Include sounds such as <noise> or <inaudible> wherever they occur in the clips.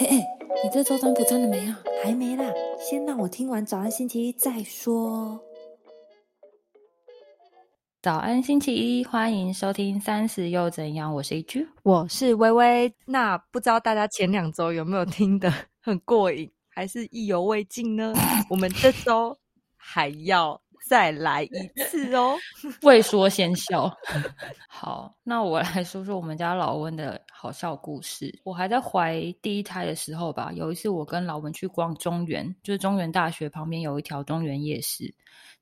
哎哎，你这周占卜占了没啊？还没啦，先让我听完早安星期一再说。早安星期一，欢迎收听三十又怎样？我是一句，我是微微。那不知道大家前两周有没有听得很过瘾，还是意犹未尽呢？我们这周还要。再来一次哦，<laughs> 未说先笑。好，那我来说说我们家老温的好笑故事。我还在怀第一胎的时候吧，有一次我跟老温去逛中原，就是中原大学旁边有一条中原夜市，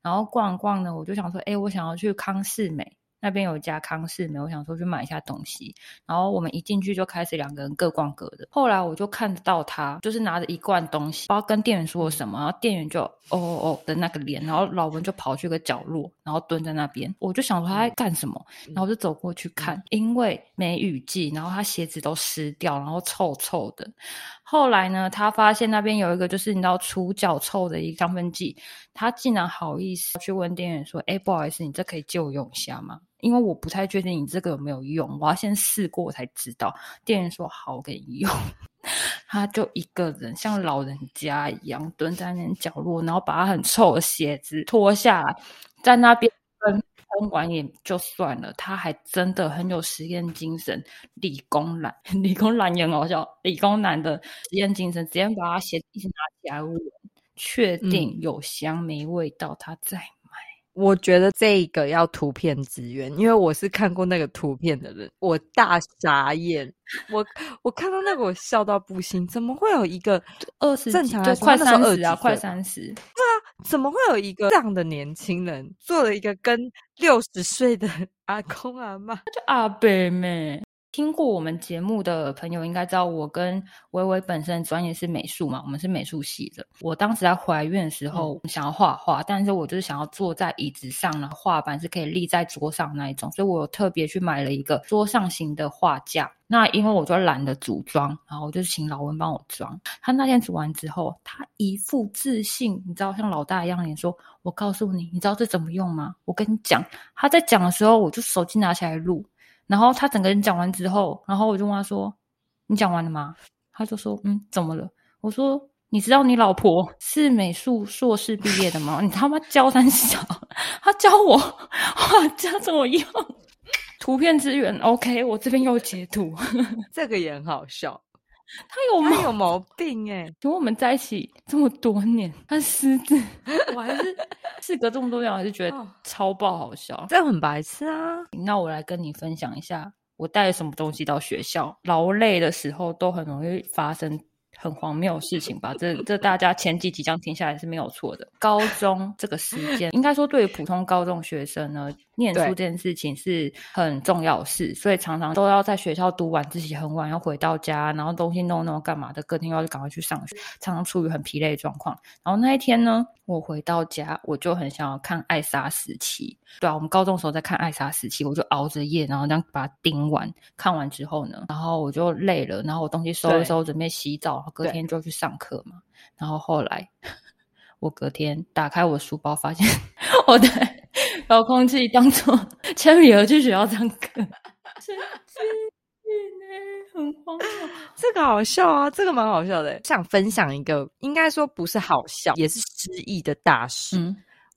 然后逛逛呢，我就想说，哎，我想要去康世美。那边有一家康士美，我想说去买一下东西，然后我们一进去就开始两个人各逛各的。后来我就看得到他，就是拿着一罐东西，不知道跟店员说了什么，然后店员就哦哦哦的那个脸，然后老文就跑去个角落，然后蹲在那边。我就想说他在干什么，然后我就走过去看，因为梅雨季，然后他鞋子都湿掉，然后臭臭的。后来呢，他发现那边有一个就是你知道除脚臭的一个香氛剂，他竟然好意思去问店员说：“哎，不好意思，你这可以借我用一下吗？”因为我不太确定你这个有没有用，我要先试过才知道。店员说好，给你用。<laughs> 他就一个人像老人家一样蹲在那角落，然后把他很臭的鞋子脱下来，在那边喷喷完也就算了，他还真的很有实验精神，理工男，<laughs> 理工男也很好笑，理工男的实验精神，直接把他鞋子一直拿起来闻，确定有香没味道，他再。我觉得这个要图片资源，因为我是看过那个图片的人，我大傻眼。我我看到那个，我笑到不行。怎么会有一个二十正常快三十啊？快三十？对啊，怎么会有一个这样的年轻人做了一个跟六十岁的 <laughs> 阿公阿妈？就阿伯妹。听过我们节目的朋友应该知道，我跟微微本身专业是美术嘛，我们是美术系的。我当时在怀孕的时候想要画画，但是我就是想要坐在椅子上，然后画板是可以立在桌上那一种，所以我特别去买了一个桌上型的画架。那因为我就懒得组装，然后我就请老温帮我装。他那天组完之后，他一副自信，你知道像老大一样脸说：“我告诉你，你知道这怎么用吗？”我跟你讲，他在讲的时候，我就手机拿起来录。然后他整个人讲完之后，然后我就问他说：“你讲完了吗？”他就说：“嗯，怎么了？”我说：“你知道你老婆是美术硕士毕业的吗？<laughs> 你他妈教三小，他教我画家怎么用图片资源？OK，我这边有截图，<laughs> 这个也很好笑。他有他有毛病哎！跟我们在一起这么多年，他狮子，我还是事隔这么多年，我还是觉得超爆好笑，这很白痴啊！那我来跟你分享一下，我带什么东西到学校，劳累的时候都很容易发生。很荒谬的事情吧？这这大家前几集这样听下来是没有错的。高中这个时间，应该说对于普通高中学生呢，念书这件事情是很重要的事，所以常常都要在学校读晚，自习很晚要回到家，然后东西弄弄干嘛的，隔天又要赶快去上学，常常处于很疲累的状况。然后那一天呢，我回到家，我就很想要看《艾莎时期》。对啊，我们高中时候在看《艾莎时期》，我就熬着夜，然后这样把它盯完。看完之后呢，然后我就累了，然后我东西收一收，准备洗澡。隔天就去上课嘛，然后后来我隔天打开我书包，发现 <laughs> 我的遥控器当做 <laughs> 铅笔盒去学校上课，<laughs> 神经病很荒谬。这个好笑啊，这个蛮好笑的。想分享一个，应该说不是好笑，也是失忆的大事。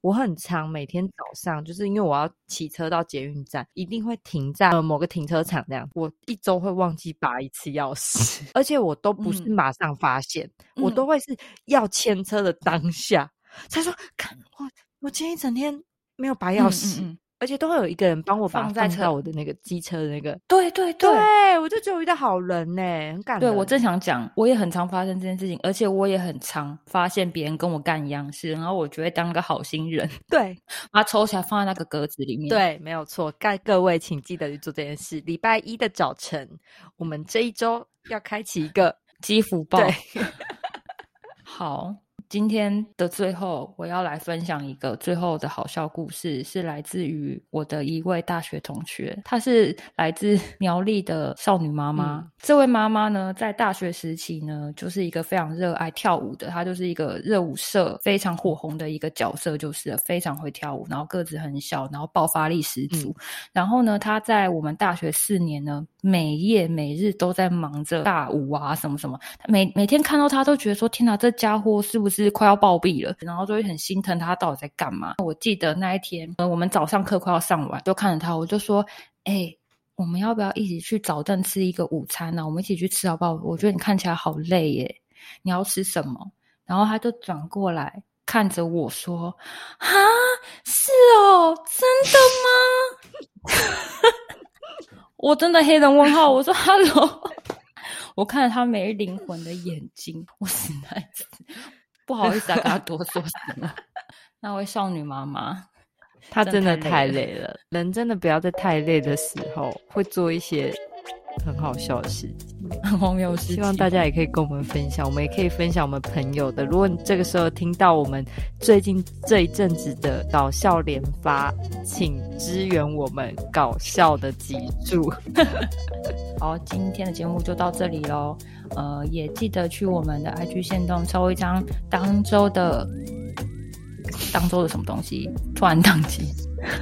我很常每天早上，就是因为我要骑车到捷运站，一定会停在某个停车场这样。我一周会忘记拔一次钥匙，<laughs> 而且我都不是马上发现，我都会是要牵车的当下才说，看我我今天一整天没有拔钥匙。而且都会有一个人帮我放在车我的那个机车的那个，对对对，我就觉得遇到好人呢，很感对我正想讲，我也很常发生这件事情，而且我也很常发现别人跟我干一样事，然后我就会当个好心人，<laughs> 对，把它抽起来放在那个格子里面。对，没有错。盖各位请记得去做这件事。礼拜一的早晨，我们这一周要开启一个 <laughs> 积福报。对，<laughs> 好。今天的最后，我要来分享一个最后的好笑故事，是来自于我的一位大学同学，她是来自苗栗的少女妈妈。这位妈妈呢，在大学时期呢，就是一个非常热爱跳舞的，她就是一个热舞社非常火红的一个角色，就是非常会跳舞，然后个子很小，然后爆发力十足。然后呢，她在我们大学四年呢。每夜每日都在忙着大舞啊什么什么，每每天看到他都觉得说天哪，这家伙是不是快要暴毙了？然后就会很心疼他到底在干嘛。我记得那一天，呃，我们早上课快要上完，就看着他，我就说，哎，我们要不要一起去早顿吃一个午餐呢？我们一起去吃好不好？我觉得你看起来好累耶，你要吃什么？然后他就转过来看着我说：“啊，是哦，真的吗？” <laughs> 我真的黑人问号。我说：<laughs> “Hello。<laughs> ”我看着他没灵魂的眼睛，我实在是不好意思啊跟他多说什么。<laughs> 那位少女妈妈，她真的太累了。人真的不要在太累的时候会做一些。很好笑的事情，很 <laughs> 荒谬事情。希望大家也可以跟我们分享，我们也可以分享我们朋友的。如果你这个时候听到我们最近这一阵子的搞笑连发，请支援我们搞笑的脊柱。<laughs> 好，今天的节目就到这里喽。呃，也记得去我们的 IG 线动抽一张当周的当周的什么东西，突然宕机，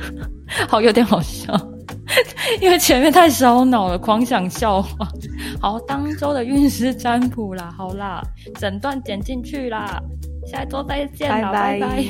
<laughs> 好有点好笑。<laughs> 因为前面太烧脑了，狂想笑话。好，当周的运势占卜啦，好啦，整段剪进去啦，下周再见啦，拜拜。